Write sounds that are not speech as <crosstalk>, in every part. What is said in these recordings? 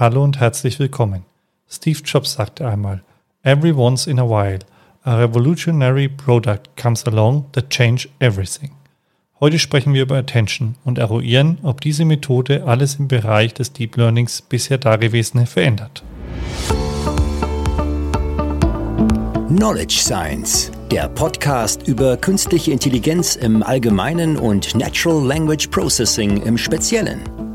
Hallo und herzlich willkommen. Steve Jobs sagte einmal, Every once in a while, a revolutionary product comes along that change everything. Heute sprechen wir über Attention und eruieren, ob diese Methode alles im Bereich des Deep Learnings bisher Dagewesene verändert. Knowledge Science, der Podcast über künstliche Intelligenz im Allgemeinen und Natural Language Processing im Speziellen.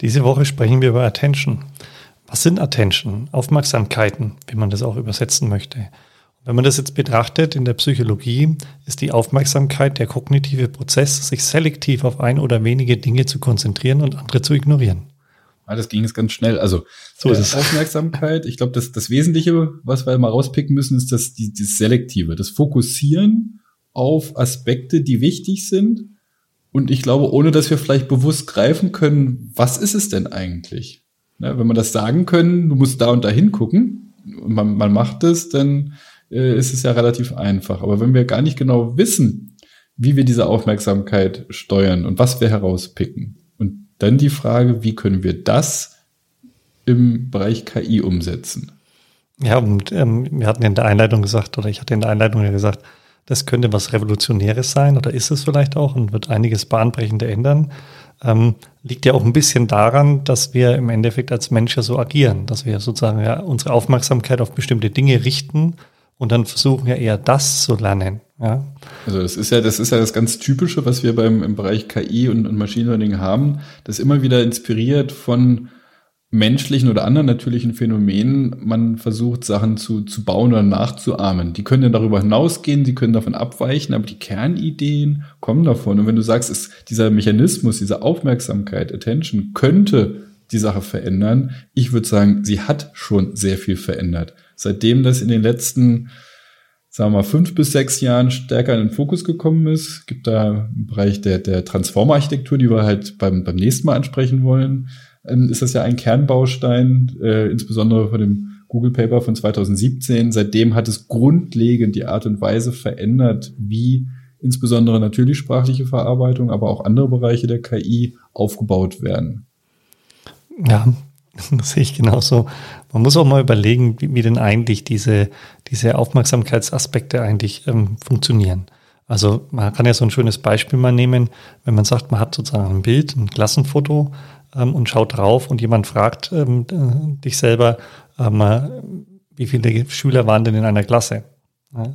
Diese Woche sprechen wir über Attention. Was sind Attention? Aufmerksamkeiten, wie man das auch übersetzen möchte. Wenn man das jetzt betrachtet in der Psychologie, ist die Aufmerksamkeit der kognitive Prozess, sich selektiv auf ein oder wenige Dinge zu konzentrieren und andere zu ignorieren. Ja, das ging jetzt ganz schnell. Also so ist es. <laughs> Aufmerksamkeit. Ich glaube, das, das Wesentliche, was wir mal rauspicken müssen, ist das, die, das Selektive, das Fokussieren auf Aspekte, die wichtig sind und ich glaube, ohne dass wir vielleicht bewusst greifen können, was ist es denn eigentlich? Ja, wenn wir das sagen können, du musst da und da hingucken, man, man macht es, dann äh, ist es ja relativ einfach. Aber wenn wir gar nicht genau wissen, wie wir diese Aufmerksamkeit steuern und was wir herauspicken, und dann die Frage, wie können wir das im Bereich KI umsetzen? Ja, und ähm, wir hatten in der Einleitung gesagt, oder ich hatte in der Einleitung ja gesagt, das könnte was Revolutionäres sein oder ist es vielleicht auch und wird einiges Bahnbrechende ändern. Ähm, liegt ja auch ein bisschen daran, dass wir im Endeffekt als Menschen so agieren, dass wir sozusagen ja unsere Aufmerksamkeit auf bestimmte Dinge richten und dann versuchen ja eher das zu lernen. Ja. Also das ist ja, das ist ja das ganz Typische, was wir beim im Bereich KI und, und Machine Learning haben, das immer wieder inspiriert von menschlichen oder anderen natürlichen Phänomenen man versucht, Sachen zu, zu bauen oder nachzuahmen. Die können dann darüber hinausgehen, die können davon abweichen, aber die Kernideen kommen davon. Und wenn du sagst, ist dieser Mechanismus, diese Aufmerksamkeit, Attention, könnte die Sache verändern, ich würde sagen, sie hat schon sehr viel verändert. Seitdem das in den letzten, sagen wir mal, fünf bis sechs Jahren stärker in den Fokus gekommen ist, gibt da im Bereich der, der Transformer-Architektur, die wir halt beim, beim nächsten Mal ansprechen wollen, ähm, ist das ja ein Kernbaustein, äh, insbesondere von dem Google Paper von 2017. Seitdem hat es grundlegend die Art und Weise verändert, wie insbesondere natürlich sprachliche Verarbeitung, aber auch andere Bereiche der KI aufgebaut werden. Ja, <laughs> das sehe ich genauso. Man muss auch mal überlegen, wie, wie denn eigentlich diese, diese Aufmerksamkeitsaspekte eigentlich ähm, funktionieren. Also man kann ja so ein schönes Beispiel mal nehmen, wenn man sagt, man hat sozusagen ein Bild, ein Klassenfoto, ähm, und schaut drauf und jemand fragt ähm, dich selber, ähm, wie viele Schüler waren denn in einer Klasse? Ja?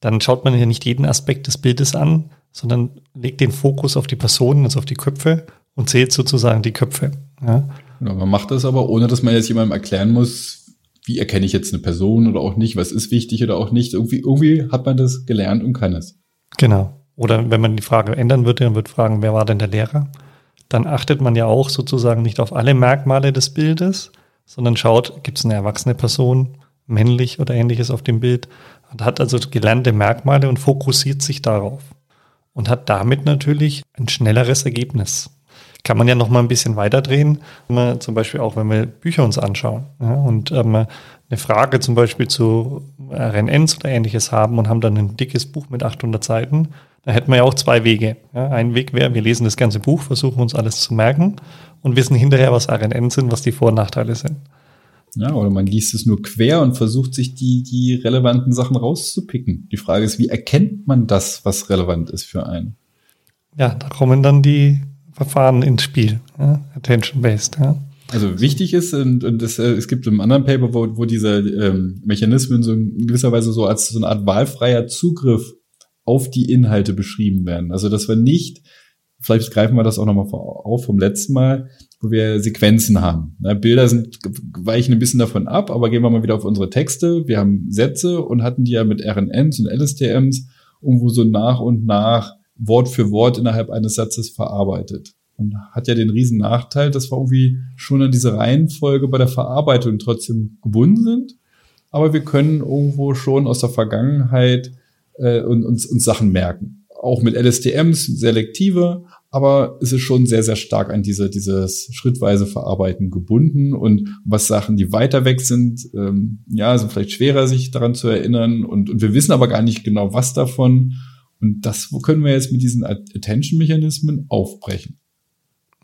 Dann schaut man ja nicht jeden Aspekt des Bildes an, sondern legt den Fokus auf die Personen, also auf die Köpfe und zählt sozusagen die Köpfe. Ja? Ja, man macht das aber, ohne dass man jetzt jemandem erklären muss, wie erkenne ich jetzt eine Person oder auch nicht, was ist wichtig oder auch nicht. Irgendwie, irgendwie hat man das gelernt und kann es. Genau. Oder wenn man die Frage ändern würde, dann wird fragen, wer war denn der Lehrer? Dann achtet man ja auch sozusagen nicht auf alle Merkmale des Bildes, sondern schaut, gibt es eine erwachsene Person, männlich oder ähnliches auf dem Bild, und hat also gelernte Merkmale und fokussiert sich darauf. Und hat damit natürlich ein schnelleres Ergebnis. Kann man ja noch mal ein bisschen weiterdrehen, zum Beispiel auch, wenn wir Bücher uns anschauen ja, und ähm, eine Frage zum Beispiel zu RNNs oder ähnliches haben und haben dann ein dickes Buch mit 800 Seiten, da hätten wir ja auch zwei Wege. Ja, ein Weg wäre, wir lesen das ganze Buch, versuchen uns alles zu merken und wissen hinterher, was RNN sind, was die Vor- und Nachteile sind. Ja, oder man liest es nur quer und versucht sich die, die relevanten Sachen rauszupicken. Die Frage ist, wie erkennt man das, was relevant ist für einen? Ja, da kommen dann die Verfahren ins Spiel. Ja? Attention-based, ja. Also wichtig ist, und, und das, äh, es gibt im anderen Paper, wo, wo diese ähm, Mechanismen so in gewisser Weise so als so eine Art wahlfreier Zugriff auf die Inhalte beschrieben werden. Also dass wir nicht, vielleicht greifen wir das auch nochmal auf vom letzten Mal, wo wir Sequenzen haben. Na, Bilder sind, weichen ein bisschen davon ab, aber gehen wir mal wieder auf unsere Texte. Wir haben Sätze und hatten die ja mit RNNs und LSTMs irgendwo so nach und nach Wort für Wort innerhalb eines Satzes verarbeitet. Und hat ja den riesen Nachteil, dass wir irgendwie schon an diese Reihenfolge bei der Verarbeitung trotzdem gebunden sind aber wir können irgendwo schon aus der Vergangenheit äh, uns, uns Sachen merken. Auch mit LSTMs, selektive, aber es ist schon sehr, sehr stark an diese, dieses schrittweise Verarbeiten gebunden und was Sachen, die weiter weg sind, ähm, ja, sind vielleicht schwerer, sich daran zu erinnern und, und wir wissen aber gar nicht genau, was davon und das können wir jetzt mit diesen Attention-Mechanismen aufbrechen.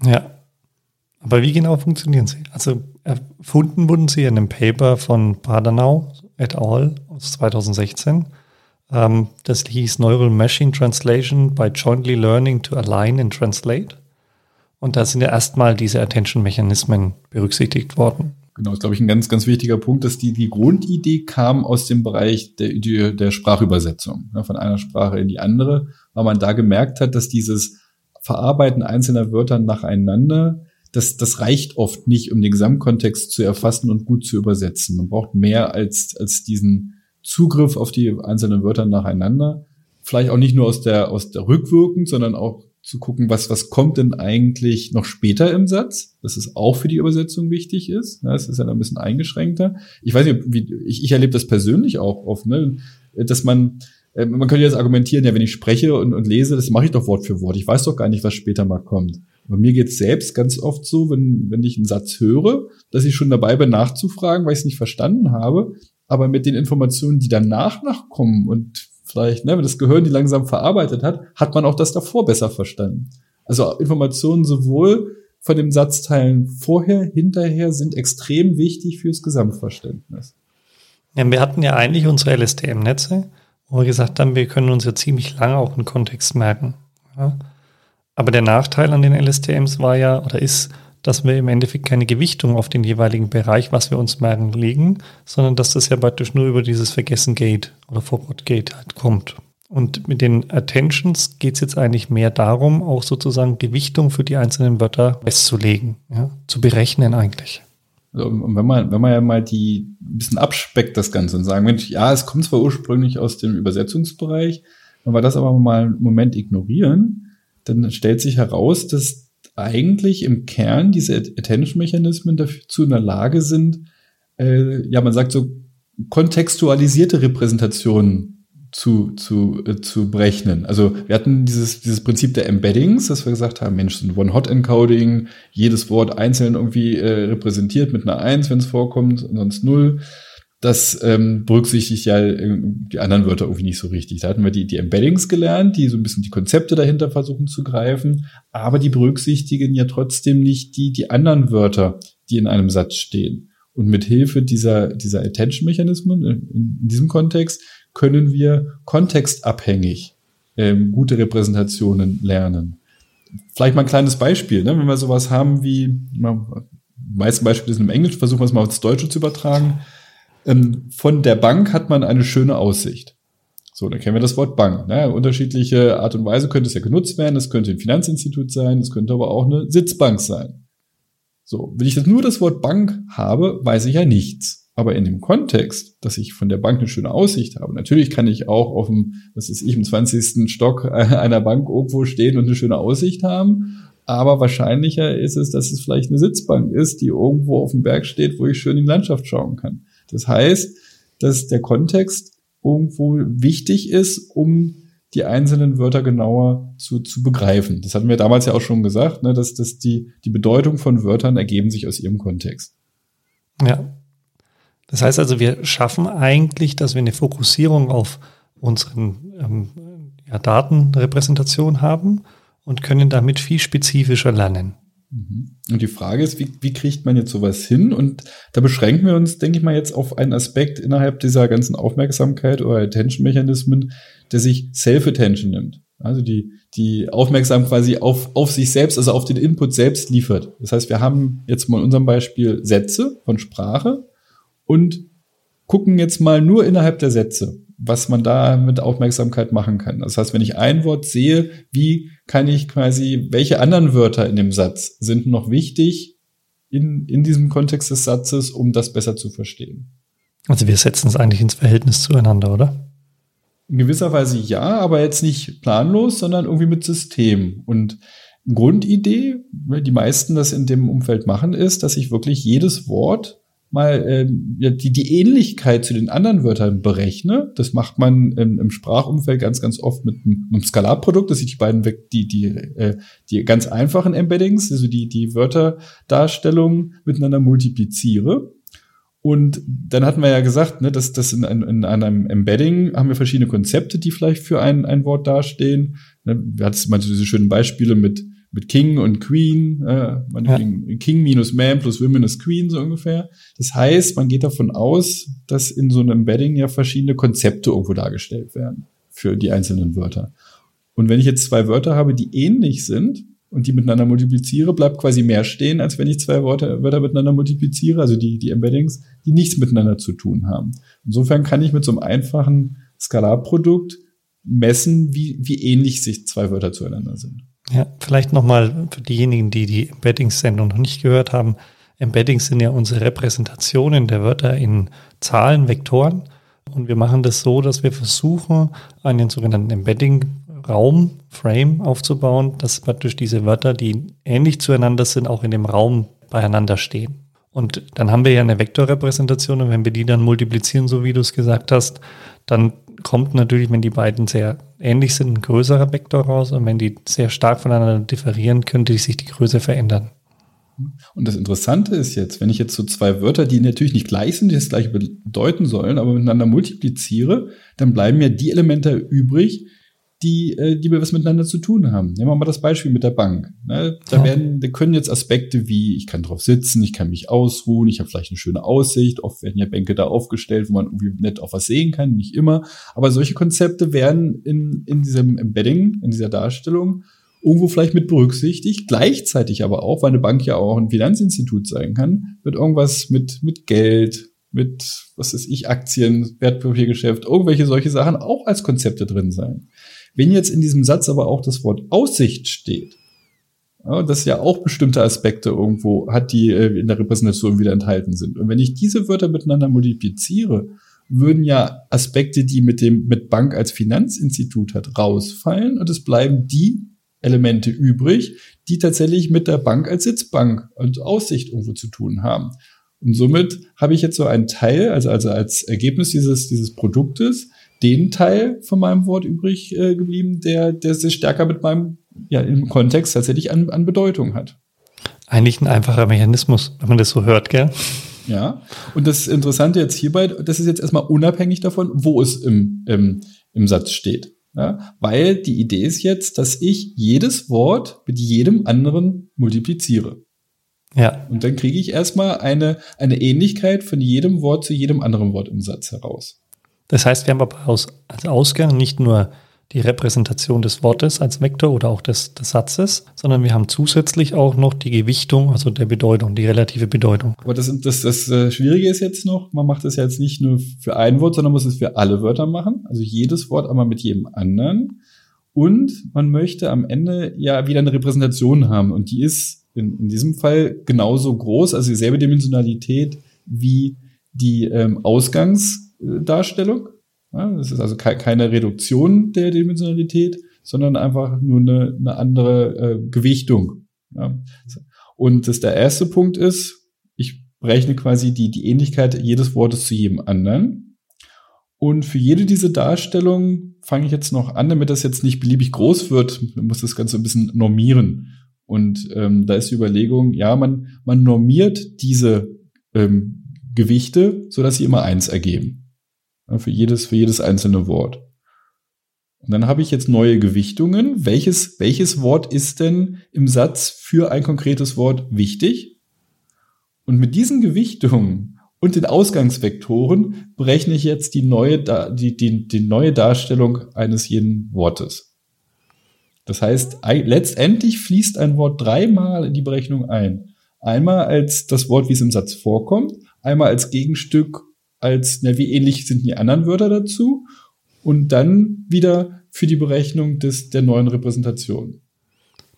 Ja. Aber wie genau funktionieren sie? Also erfunden wurden sie in einem Paper von Padanau et al. aus 2016. Ähm, das hieß Neural Machine Translation by Jointly Learning to Align and Translate. Und da sind ja erstmal diese Attention-Mechanismen berücksichtigt worden. Genau, ist, glaube ich, ein ganz, ganz wichtiger Punkt, dass die, die Grundidee kam aus dem Bereich der, der Sprachübersetzung, ja, von einer Sprache in die andere, weil man da gemerkt hat, dass dieses Verarbeiten einzelner Wörter nacheinander, das, das reicht oft nicht, um den Gesamtkontext zu erfassen und gut zu übersetzen. Man braucht mehr als, als diesen Zugriff auf die einzelnen Wörter nacheinander. Vielleicht auch nicht nur aus der, aus der Rückwirkung, sondern auch zu gucken, was, was kommt denn eigentlich noch später im Satz, dass es auch für die Übersetzung wichtig ist. Ja, es ist ja ein bisschen eingeschränkter. Ich weiß nicht, wie, ich, ich erlebe das persönlich auch oft, ne, dass man, äh, man könnte jetzt argumentieren, ja, wenn ich spreche und, und lese, das mache ich doch Wort für Wort. Ich weiß doch gar nicht, was später mal kommt. Bei mir geht es selbst ganz oft so, wenn, wenn ich einen Satz höre, dass ich schon dabei bin, nachzufragen, weil ich es nicht verstanden habe. Aber mit den Informationen, die danach nachkommen und vielleicht, ne, wenn das Gehirn die langsam verarbeitet hat, hat man auch das davor besser verstanden. Also Informationen sowohl von den Satzteilen vorher, hinterher sind extrem wichtig fürs Gesamtverständnis. Ja, wir hatten ja eigentlich unsere LSTM-Netze, wo wir gesagt haben, wir können uns ja ziemlich lange auch einen Kontext merken. Ja. Aber der Nachteil an den LSTMs war ja oder ist, dass wir im Endeffekt keine Gewichtung auf den jeweiligen Bereich, was wir uns merken, legen, sondern dass das ja praktisch nur über dieses Vergessen-Gate oder Forward-Gate halt kommt. Und mit den Attentions geht es jetzt eigentlich mehr darum, auch sozusagen Gewichtung für die einzelnen Wörter festzulegen, ja, zu berechnen eigentlich. Also, wenn man, wenn man ja mal die ein bisschen abspeckt das Ganze und sagen, Mensch, ja, es kommt zwar ursprünglich aus dem Übersetzungsbereich, wenn wir das aber mal einen Moment ignorieren, dann stellt sich heraus, dass eigentlich im Kern diese Attention-Mechanismen dazu in der Lage sind, äh, ja, man sagt so, kontextualisierte Repräsentationen zu, zu, äh, zu berechnen. Also wir hatten dieses, dieses Prinzip der Embeddings, dass wir gesagt haben, Mensch, ein One-Hot-Encoding, jedes Wort einzeln irgendwie äh, repräsentiert mit einer Eins, wenn es vorkommt, und sonst Null das ähm, berücksichtigt ja äh, die anderen Wörter irgendwie nicht so richtig. Da hatten wir die, die Embeddings gelernt, die so ein bisschen die Konzepte dahinter versuchen zu greifen, aber die berücksichtigen ja trotzdem nicht die, die anderen Wörter, die in einem Satz stehen. Und mit Hilfe dieser, dieser Attention-Mechanismen in, in, diesem Kontext können wir kontextabhängig ähm, gute Repräsentationen lernen. Vielleicht mal ein kleines Beispiel, ne? wenn wir sowas haben wie, meisten Beispiele sind im Englisch, versuchen wir es mal ins Deutsche zu übertragen. Ähm, von der Bank hat man eine schöne Aussicht. So, dann kennen wir das Wort Bank. Ne? Unterschiedliche Art und Weise könnte es ja genutzt werden. Es könnte ein Finanzinstitut sein, es könnte aber auch eine Sitzbank sein. So, wenn ich jetzt nur das Wort Bank habe, weiß ich ja nichts. Aber in dem Kontext, dass ich von der Bank eine schöne Aussicht habe, natürlich kann ich auch auf dem, was ist ich, im 20. Stock <laughs> einer Bank irgendwo stehen und eine schöne Aussicht haben. Aber wahrscheinlicher ist es, dass es vielleicht eine Sitzbank ist, die irgendwo auf dem Berg steht, wo ich schön in die Landschaft schauen kann. Das heißt, dass der Kontext irgendwo wichtig ist, um die einzelnen Wörter genauer zu, zu begreifen. Das hatten wir damals ja auch schon gesagt, ne, dass, dass die, die Bedeutung von Wörtern ergeben sich aus ihrem Kontext. Ja. Das heißt also, wir schaffen eigentlich, dass wir eine Fokussierung auf unseren ähm, ja, Datenrepräsentation haben und können damit viel spezifischer lernen. Mhm. Und die Frage ist, wie, wie kriegt man jetzt sowas hin? Und da beschränken wir uns, denke ich mal, jetzt auf einen Aspekt innerhalb dieser ganzen Aufmerksamkeit oder Attention-Mechanismen, der sich Self-Attention nimmt. Also die, die Aufmerksamkeit quasi auf, auf sich selbst, also auf den Input selbst liefert. Das heißt, wir haben jetzt mal in unserem Beispiel Sätze von Sprache und gucken jetzt mal nur innerhalb der Sätze was man da mit Aufmerksamkeit machen kann. Das heißt, wenn ich ein Wort sehe, wie kann ich quasi, welche anderen Wörter in dem Satz sind noch wichtig in, in diesem Kontext des Satzes, um das besser zu verstehen? Also wir setzen es eigentlich ins Verhältnis zueinander, oder? In gewisser Weise ja, aber jetzt nicht planlos, sondern irgendwie mit System. Und Grundidee, die meisten das in dem Umfeld machen, ist, dass ich wirklich jedes Wort mal ähm, ja, die, die Ähnlichkeit zu den anderen Wörtern berechne. Das macht man im, im Sprachumfeld ganz, ganz oft mit einem, einem Skalarprodukt, dass ich die beiden weg, die, die, äh, die ganz einfachen Embeddings, also die, die Wörterdarstellungen miteinander multipliziere. Und dann hatten wir ja gesagt, ne, dass, dass in, in, in einem Embedding haben wir verschiedene Konzepte, die vielleicht für ein, ein Wort dastehen. Ne, wir hatten manchmal diese schönen Beispiele mit mit King und Queen, äh, ja. King minus Man plus Women ist Queen, so ungefähr. Das heißt, man geht davon aus, dass in so einem Embedding ja verschiedene Konzepte irgendwo dargestellt werden für die einzelnen Wörter. Und wenn ich jetzt zwei Wörter habe, die ähnlich sind und die miteinander multipliziere, bleibt quasi mehr stehen, als wenn ich zwei Wörter, Wörter miteinander multipliziere, also die, die Embeddings, die nichts miteinander zu tun haben. Insofern kann ich mit so einem einfachen Skalarprodukt messen, wie, wie ähnlich sich zwei Wörter zueinander sind. Ja, vielleicht nochmal für diejenigen, die die Embeddings-Sendung noch nicht gehört haben. Embeddings sind ja unsere Repräsentationen der Wörter in Zahlen, Vektoren. Und wir machen das so, dass wir versuchen, einen sogenannten Embedding-Raum, Frame aufzubauen, dass praktisch diese Wörter, die ähnlich zueinander sind, auch in dem Raum beieinander stehen. Und dann haben wir ja eine Vektorrepräsentation und wenn wir die dann multiplizieren, so wie du es gesagt hast, dann kommt natürlich, wenn die beiden sehr ähnlich sind, ein größerer Vektor raus und wenn die sehr stark voneinander differieren, könnte sich die Größe verändern. Und das Interessante ist jetzt, wenn ich jetzt so zwei Wörter, die natürlich nicht gleich sind, die das gleiche bedeuten sollen, aber miteinander multipliziere, dann bleiben ja die Elemente übrig, die, äh, die wir was miteinander zu tun haben. Nehmen wir mal das Beispiel mit der Bank. Ne? Da ja. werden, da können jetzt Aspekte wie, ich kann drauf sitzen, ich kann mich ausruhen, ich habe vielleicht eine schöne Aussicht. Oft werden ja Bänke da aufgestellt, wo man irgendwie nett auf was sehen kann, nicht immer. Aber solche Konzepte werden in, in diesem Embedding, in dieser Darstellung irgendwo vielleicht mit berücksichtigt, gleichzeitig aber auch, weil eine Bank ja auch ein Finanzinstitut sein kann, wird irgendwas mit, mit Geld, mit, was ist ich, Aktien, Wertpapiergeschäft, irgendwelche solche Sachen auch als Konzepte drin sein. Wenn jetzt in diesem Satz aber auch das Wort Aussicht steht, ja, das ja auch bestimmte Aspekte irgendwo hat, die äh, in der Repräsentation wieder enthalten sind. Und wenn ich diese Wörter miteinander multipliziere, würden ja Aspekte, die mit dem mit Bank als Finanzinstitut hat, rausfallen und es bleiben die Elemente übrig, die tatsächlich mit der Bank als Sitzbank und Aussicht irgendwo zu tun haben. Und somit habe ich jetzt so einen Teil, also, also als Ergebnis dieses, dieses Produktes, den Teil von meinem Wort übrig äh, geblieben, der, der sich stärker mit meinem, ja, im Kontext tatsächlich an, an Bedeutung hat. Eigentlich ein einfacher Mechanismus, wenn man das so hört, gell? Ja. Und das Interessante jetzt hierbei, das ist jetzt erstmal unabhängig davon, wo es im, im, im Satz steht. Ja? Weil die Idee ist jetzt, dass ich jedes Wort mit jedem anderen multipliziere. Ja. Und dann kriege ich erstmal eine, eine Ähnlichkeit von jedem Wort zu jedem anderen Wort im Satz heraus. Das heißt, wir haben aber aus, als Ausgang nicht nur die Repräsentation des Wortes als Vektor oder auch des, des Satzes, sondern wir haben zusätzlich auch noch die Gewichtung, also der Bedeutung, die relative Bedeutung. Aber das, das, das äh, Schwierige ist jetzt noch, man macht das jetzt nicht nur für ein Wort, sondern muss es für alle Wörter machen. Also jedes Wort einmal mit jedem anderen. Und man möchte am Ende ja wieder eine Repräsentation haben. Und die ist in, in diesem Fall genauso groß, also dieselbe Dimensionalität wie die ähm, Ausgangs- Darstellung. Das ist also keine Reduktion der Dimensionalität, sondern einfach nur eine, eine andere äh, Gewichtung. Und das der erste Punkt ist, ich berechne quasi die, die Ähnlichkeit jedes Wortes zu jedem anderen. Und für jede diese Darstellung fange ich jetzt noch an, damit das jetzt nicht beliebig groß wird, muss das Ganze ein bisschen normieren. Und ähm, da ist die Überlegung, ja, man, man normiert diese ähm, Gewichte, so dass sie immer eins ergeben. Für jedes, für jedes einzelne Wort. Und dann habe ich jetzt neue Gewichtungen. Welches, welches Wort ist denn im Satz für ein konkretes Wort wichtig? Und mit diesen Gewichtungen und den Ausgangsvektoren berechne ich jetzt die neue, die, die, die neue Darstellung eines jeden Wortes. Das heißt, letztendlich fließt ein Wort dreimal in die Berechnung ein. Einmal als das Wort, wie es im Satz vorkommt, einmal als Gegenstück als, na, wie ähnlich sind die anderen Wörter dazu und dann wieder für die Berechnung des, der neuen Repräsentation.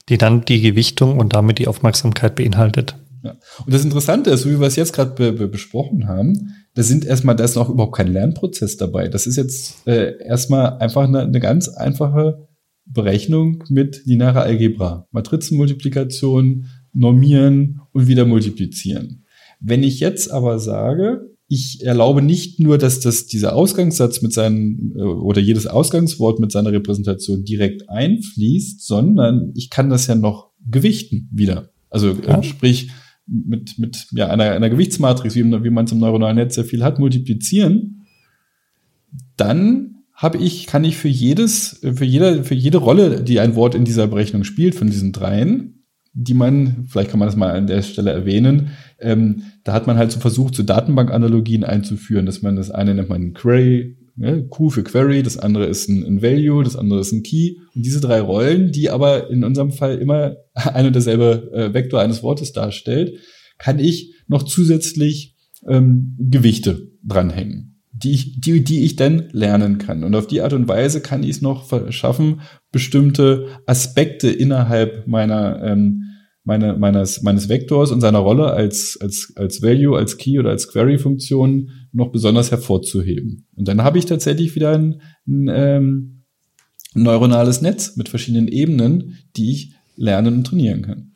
Die dann die Gewichtung und damit die Aufmerksamkeit beinhaltet. Ja. Und das Interessante ist, wie wir es jetzt gerade be be besprochen haben, da sind erstmal, da ist noch überhaupt kein Lernprozess dabei. Das ist jetzt äh, erstmal einfach eine, eine ganz einfache Berechnung mit linearer Algebra. Matrizenmultiplikation, normieren und wieder multiplizieren. Wenn ich jetzt aber sage, ich erlaube nicht nur, dass das dieser Ausgangssatz mit seinen äh, oder jedes Ausgangswort mit seiner Repräsentation direkt einfließt, sondern ich kann das ja noch gewichten wieder. Also äh, ja. sprich mit mit ja einer einer Gewichtsmatrix, wie, wie man zum neuronalen Netz sehr viel hat, multiplizieren, dann habe ich kann ich für jedes für jede für jede Rolle, die ein Wort in dieser Berechnung spielt von diesen dreien, die man, vielleicht kann man das mal an der Stelle erwähnen, ähm, da hat man halt so versucht, so Datenbankanalogien einzuführen, dass man das eine nennt man Query, ne, Q für Query, das andere ist ein, ein, Value, das andere ist ein Key. Und diese drei Rollen, die aber in unserem Fall immer <laughs> ein und derselbe äh, Vektor eines Wortes darstellt, kann ich noch zusätzlich ähm, Gewichte dranhängen die ich, die, die ich dann lernen kann. Und auf die Art und Weise kann ich es noch verschaffen, bestimmte Aspekte innerhalb meiner, ähm, meine, meines, meines Vektors und seiner Rolle als, als, als Value, als Key oder als Query-Funktion noch besonders hervorzuheben. Und dann habe ich tatsächlich wieder ein, ein ähm, neuronales Netz mit verschiedenen Ebenen, die ich lernen und trainieren kann.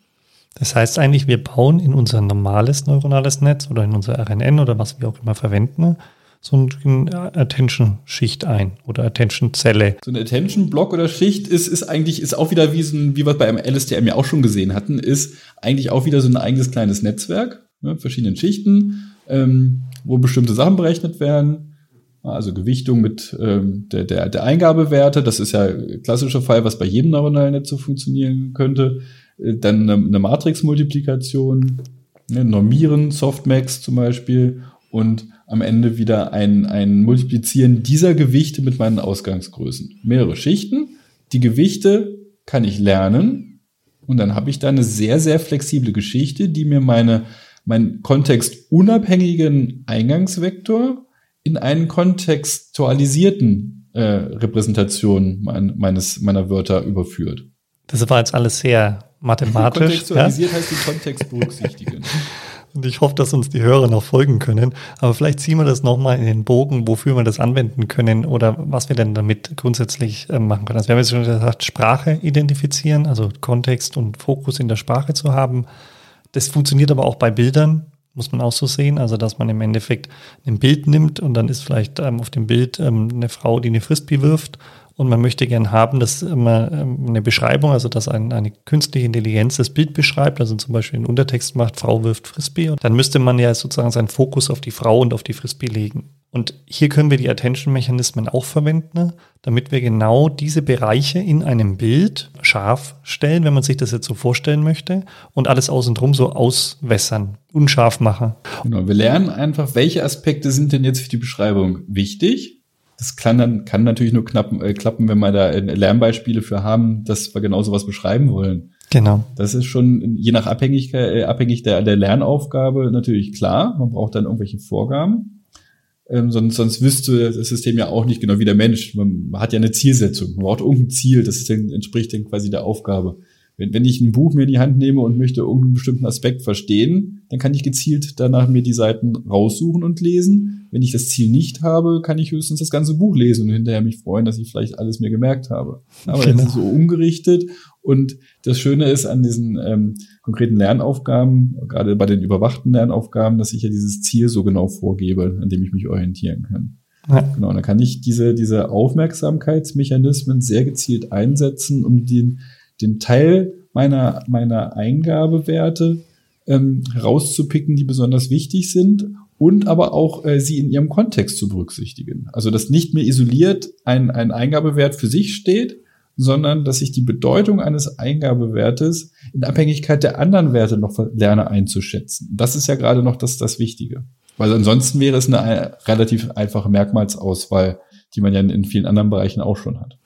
Das heißt eigentlich, wir bauen in unser normales neuronales Netz oder in unser RNN oder was wir auch immer verwenden, so eine Attention-Schicht ein oder Attention-Zelle. So eine Attention-Block oder Schicht ist, ist eigentlich, ist auch wieder wie so ein, wie wir beim LSTM ja auch schon gesehen hatten, ist eigentlich auch wieder so ein eigenes kleines Netzwerk, ne, verschiedenen Schichten, ähm, wo bestimmte Sachen berechnet werden. Also Gewichtung mit ähm, der, der, der Eingabewerte, das ist ja ein klassischer Fall, was bei jedem neuronalen Netz so funktionieren könnte. Äh, dann eine, eine Matrix-Multiplikation, ne, Normieren, Softmax zum Beispiel und am Ende wieder ein, ein Multiplizieren dieser Gewichte mit meinen Ausgangsgrößen. Mehrere Schichten. Die Gewichte kann ich lernen und dann habe ich da eine sehr, sehr flexible Geschichte, die mir meine, meinen kontextunabhängigen Eingangsvektor in einen kontextualisierten äh, Repräsentation mein, meines, meiner Wörter überführt. Das war jetzt alles sehr mathematisch. Kontextualisiert ja? heißt den Kontext berücksichtigen. <laughs> Und ich hoffe, dass uns die Hörer noch folgen können. Aber vielleicht ziehen wir das nochmal in den Bogen, wofür wir das anwenden können oder was wir denn damit grundsätzlich äh, machen können. Also wir haben jetzt schon gesagt, Sprache identifizieren, also Kontext und Fokus in der Sprache zu haben. Das funktioniert aber auch bei Bildern, muss man auch so sehen. Also, dass man im Endeffekt ein Bild nimmt und dann ist vielleicht ähm, auf dem Bild ähm, eine Frau, die eine Frisbee wirft und man möchte gern haben, dass immer ähm, eine Beschreibung, also dass ein, eine künstliche Intelligenz das Bild beschreibt, also zum Beispiel einen Untertext macht, Frau wirft Frisbee. Und dann müsste man ja sozusagen seinen Fokus auf die Frau und auf die Frisbee legen. Und hier können wir die Attention-Mechanismen auch verwenden, damit wir genau diese Bereiche in einem Bild scharf stellen, wenn man sich das jetzt so vorstellen möchte, und alles außenrum so auswässern, unscharf machen. Genau, wir lernen einfach, welche Aspekte sind denn jetzt für die Beschreibung wichtig das kann dann kann natürlich nur knappen, äh, klappen, wenn wir da äh, Lernbeispiele für haben, dass wir genau sowas beschreiben wollen. Genau. Das ist schon je nach Abhängigkeit, äh, abhängig der, der Lernaufgabe natürlich klar. Man braucht dann irgendwelche Vorgaben. Ähm, sonst, sonst wüsste das System ja auch nicht genau wie der Mensch. Man hat ja eine Zielsetzung. Man braucht irgendein Ziel, das dann, entspricht dann quasi der Aufgabe. Wenn, wenn ich ein Buch mir in die Hand nehme und möchte irgendeinen bestimmten Aspekt verstehen, dann kann ich gezielt danach mir die Seiten raussuchen und lesen. Wenn ich das Ziel nicht habe, kann ich höchstens das ganze Buch lesen und hinterher mich freuen, dass ich vielleicht alles mir gemerkt habe. Aber genau. das ist so umgerichtet. Und das Schöne ist an diesen ähm, konkreten Lernaufgaben, gerade bei den überwachten Lernaufgaben, dass ich ja dieses Ziel so genau vorgebe, an dem ich mich orientieren kann. Ja. Genau, und da kann ich diese, diese Aufmerksamkeitsmechanismen sehr gezielt einsetzen, um den den Teil meiner, meiner Eingabewerte ähm, rauszupicken, die besonders wichtig sind und aber auch äh, sie in ihrem Kontext zu berücksichtigen. Also dass nicht mehr isoliert ein, ein Eingabewert für sich steht, sondern dass ich die Bedeutung eines Eingabewertes in Abhängigkeit der anderen Werte noch lerne einzuschätzen. Das ist ja gerade noch das, das Wichtige. Weil ansonsten wäre es eine relativ einfache Merkmalsauswahl, die man ja in vielen anderen Bereichen auch schon hat.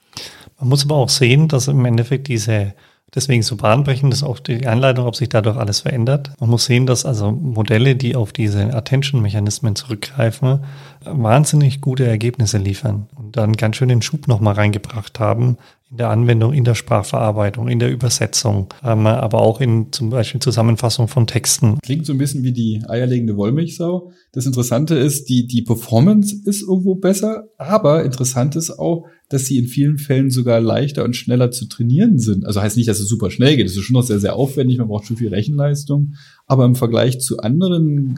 Man muss aber auch sehen, dass im Endeffekt diese, deswegen so bahnbrechend ist auch die Einleitung, ob sich dadurch alles verändert. Man muss sehen, dass also Modelle, die auf diese Attention-Mechanismen zurückgreifen, wahnsinnig gute Ergebnisse liefern und dann ganz schön den Schub nochmal reingebracht haben in der Anwendung, in der Sprachverarbeitung, in der Übersetzung, ähm, aber auch in zum Beispiel Zusammenfassung von Texten. Klingt so ein bisschen wie die eierlegende Wollmilchsau. Das Interessante ist, die, die Performance ist irgendwo besser, aber interessant ist auch, dass sie in vielen Fällen sogar leichter und schneller zu trainieren sind. Also heißt nicht, dass es super schnell geht. Es ist schon noch sehr, sehr aufwendig. Man braucht schon viel Rechenleistung. Aber im Vergleich zu anderen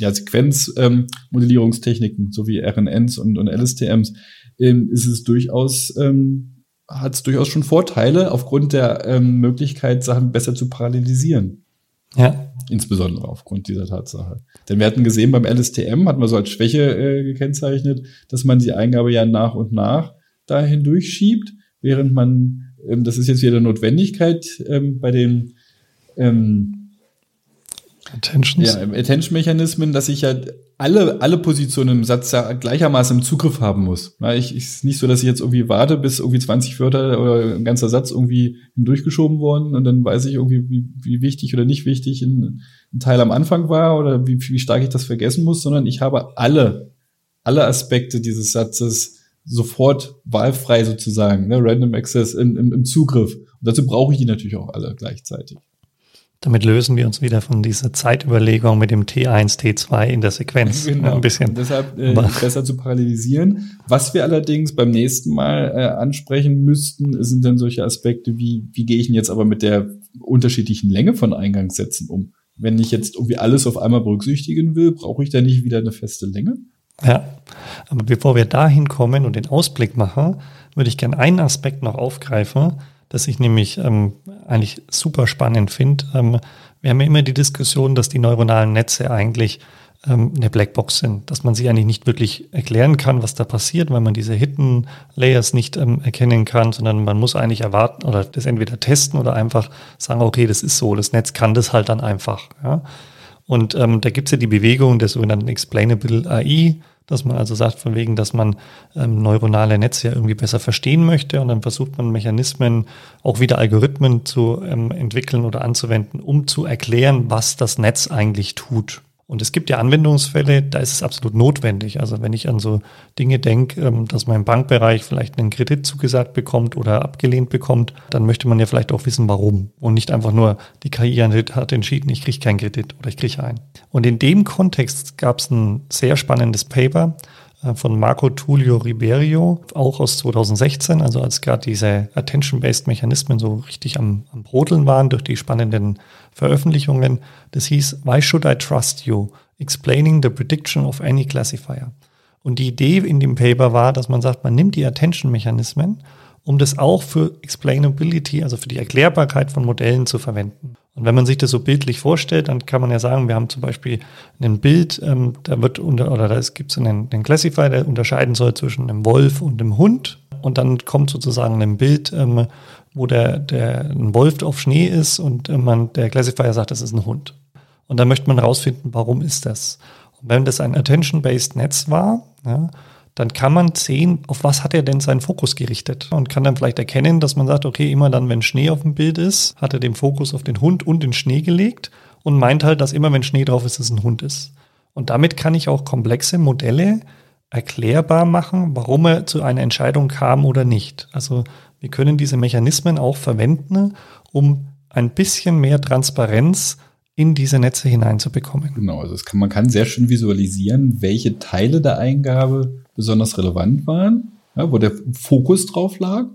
ja, Sequenzmodellierungstechniken, ähm, so wie RNNs und, und LSTMs, ähm, ist es durchaus, ähm, hat es durchaus schon Vorteile aufgrund der ähm, Möglichkeit, Sachen besser zu parallelisieren. Ja. Insbesondere aufgrund dieser Tatsache. Denn wir hatten gesehen, beim LSTM hatten wir so als Schwäche äh, gekennzeichnet, dass man die Eingabe ja nach und nach dahin durchschiebt, während man, ähm, das ist jetzt wieder Notwendigkeit, ähm, bei den ähm, Attentions. Ja, Attention-Mechanismen, dass ich ja alle, alle Positionen im Satz ja gleichermaßen im Zugriff haben muss. Ja, ich, ist nicht so, dass ich jetzt irgendwie warte, bis irgendwie 20 Wörter oder ein ganzer Satz irgendwie hindurchgeschoben worden und dann weiß ich irgendwie, wie, wie wichtig oder nicht wichtig ein, ein Teil am Anfang war oder wie, wie stark ich das vergessen muss, sondern ich habe alle, alle Aspekte dieses Satzes sofort wahlfrei sozusagen, ne, Random Access im, im, im Zugriff. Und dazu brauche ich die natürlich auch alle gleichzeitig. Damit lösen wir uns wieder von dieser Zeitüberlegung mit dem T1, T2 in der Sequenz. Genau. <laughs> Ein bisschen. deshalb äh, <laughs> besser zu parallelisieren. Was wir allerdings beim nächsten Mal äh, ansprechen müssten, sind dann solche Aspekte wie, wie gehe ich denn jetzt aber mit der unterschiedlichen Länge von Eingangssätzen um? Wenn ich jetzt irgendwie alles auf einmal berücksichtigen will, brauche ich da nicht wieder eine feste Länge? Ja, aber bevor wir dahin kommen und den Ausblick machen, würde ich gerne einen Aspekt noch aufgreifen, das ich nämlich ähm, eigentlich super spannend finde. Ähm, wir haben ja immer die Diskussion, dass die neuronalen Netze eigentlich ähm, eine Blackbox sind, dass man sie eigentlich nicht wirklich erklären kann, was da passiert, weil man diese Hidden Layers nicht ähm, erkennen kann, sondern man muss eigentlich erwarten oder das entweder testen oder einfach sagen, okay, das ist so, das Netz kann das halt dann einfach. Ja? Und ähm, da gibt es ja die Bewegung der sogenannten Explainable AI, dass man also sagt, von wegen, dass man ähm, neuronale Netze ja irgendwie besser verstehen möchte und dann versucht man Mechanismen, auch wieder Algorithmen zu ähm, entwickeln oder anzuwenden, um zu erklären, was das Netz eigentlich tut. Und es gibt ja Anwendungsfälle, da ist es absolut notwendig. Also wenn ich an so Dinge denke, ähm, dass mein Bankbereich vielleicht einen Kredit zugesagt bekommt oder abgelehnt bekommt, dann möchte man ja vielleicht auch wissen, warum. Und nicht einfach nur, die KI hat entschieden, ich kriege keinen Kredit oder ich kriege einen. Und in dem Kontext gab es ein sehr spannendes Paper von Marco Tullio Riberio, auch aus 2016, also als gerade diese Attention-Based Mechanismen so richtig am, am Brodeln waren durch die spannenden Veröffentlichungen. Das hieß Why Should I Trust You? Explaining the Prediction of Any Classifier. Und die Idee in dem Paper war, dass man sagt, man nimmt die Attention-Mechanismen, um das auch für Explainability, also für die Erklärbarkeit von Modellen zu verwenden. Und wenn man sich das so bildlich vorstellt, dann kann man ja sagen, wir haben zum Beispiel ein Bild, ähm, da wird unter, oder da gibt es einen, einen Classifier, der unterscheiden soll zwischen einem Wolf und einem Hund. Und dann kommt sozusagen ein Bild, ähm, wo der, der ein Wolf auf Schnee ist und äh, man, der Classifier sagt, das ist ein Hund. Und dann möchte man herausfinden, warum ist das? Und wenn das ein Attention-Based Netz war, ja, dann kann man sehen, auf was hat er denn seinen Fokus gerichtet und kann dann vielleicht erkennen, dass man sagt, okay, immer dann, wenn Schnee auf dem Bild ist, hat er den Fokus auf den Hund und den Schnee gelegt und meint halt, dass immer, wenn Schnee drauf ist, es ein Hund ist. Und damit kann ich auch komplexe Modelle erklärbar machen, warum er zu einer Entscheidung kam oder nicht. Also wir können diese Mechanismen auch verwenden, um ein bisschen mehr Transparenz in diese Netze hineinzubekommen. Genau, also kann, man kann sehr schön visualisieren, welche Teile der Eingabe besonders relevant waren, ja, wo der Fokus drauf lag.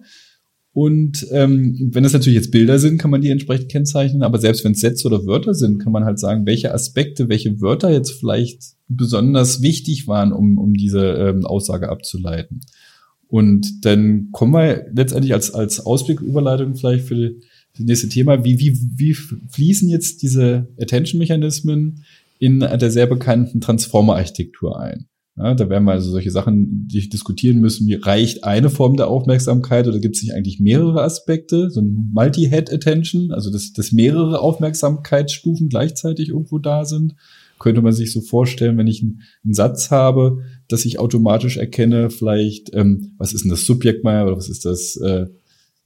Und ähm, wenn es natürlich jetzt Bilder sind, kann man die entsprechend kennzeichnen. Aber selbst wenn es Sätze oder Wörter sind, kann man halt sagen, welche Aspekte, welche Wörter jetzt vielleicht besonders wichtig waren, um, um diese ähm, Aussage abzuleiten. Und dann kommen wir letztendlich als, als Ausblicküberleitung vielleicht für, die, das nächste Thema, wie, wie, wie fließen jetzt diese Attention-Mechanismen in der sehr bekannten Transformer-Architektur ein? Ja, da werden wir also solche Sachen die diskutieren müssen, wie reicht eine Form der Aufmerksamkeit oder gibt es nicht eigentlich mehrere Aspekte, so ein Multi-Head-Attention, also dass, dass mehrere Aufmerksamkeitsstufen gleichzeitig irgendwo da sind. Könnte man sich so vorstellen, wenn ich einen, einen Satz habe, dass ich automatisch erkenne, vielleicht, ähm, was ist denn das Subjekt mal oder was ist das äh,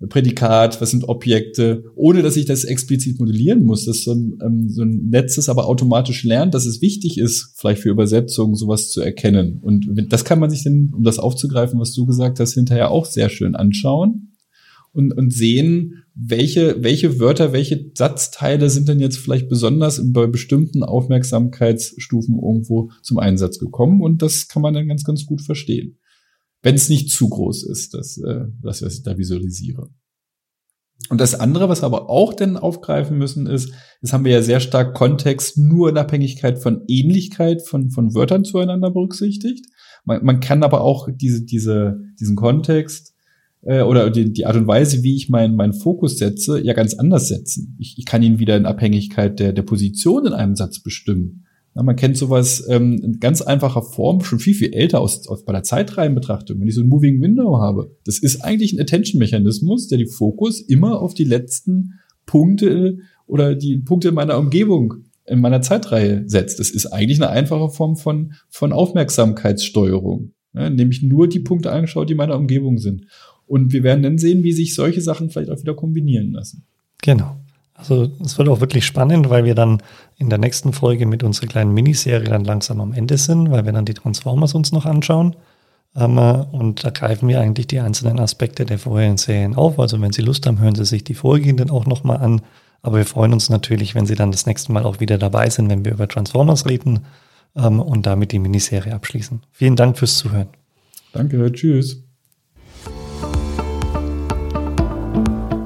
Prädikat, was sind Objekte, ohne dass ich das explizit modellieren muss, dass so ein, ähm, so ein Netz es aber automatisch lernt, dass es wichtig ist, vielleicht für Übersetzungen sowas zu erkennen. Und das kann man sich dann, um das aufzugreifen, was du gesagt hast, hinterher auch sehr schön anschauen und, und sehen, welche, welche Wörter, welche Satzteile sind denn jetzt vielleicht besonders bei bestimmten Aufmerksamkeitsstufen irgendwo zum Einsatz gekommen. Und das kann man dann ganz, ganz gut verstehen. Wenn es nicht zu groß ist, das, äh, das was ich da visualisiere. Und das andere, was wir aber auch denn aufgreifen müssen, ist, das haben wir ja sehr stark Kontext nur in Abhängigkeit von Ähnlichkeit von, von Wörtern zueinander berücksichtigt. Man, man kann aber auch diese, diese, diesen Kontext äh, oder die, die Art und Weise, wie ich meinen meinen Fokus setze, ja ganz anders setzen. Ich, ich kann ihn wieder in Abhängigkeit der, der Position in einem Satz bestimmen. Ja, man kennt sowas ähm, in ganz einfacher Form, schon viel, viel älter aus, aus bei der Zeitreihenbetrachtung. Wenn ich so ein Moving Window habe, das ist eigentlich ein Attention-Mechanismus, der die Fokus immer auf die letzten Punkte oder die Punkte in meiner Umgebung, in meiner Zeitreihe setzt. Das ist eigentlich eine einfache Form von, von Aufmerksamkeitssteuerung. Ja, nämlich nur die Punkte angeschaut, die in meiner Umgebung sind. Und wir werden dann sehen, wie sich solche Sachen vielleicht auch wieder kombinieren lassen. Genau. Also es wird auch wirklich spannend, weil wir dann in der nächsten Folge mit unserer kleinen Miniserie dann langsam am Ende sind, weil wir dann die Transformers uns noch anschauen. Ähm, und da greifen wir eigentlich die einzelnen Aspekte der vorherigen Serien auf. Also wenn Sie Lust haben, hören Sie sich die vorgehenden auch nochmal an. Aber wir freuen uns natürlich, wenn Sie dann das nächste Mal auch wieder dabei sind, wenn wir über Transformers reden ähm, und damit die Miniserie abschließen. Vielen Dank fürs Zuhören. Danke, tschüss.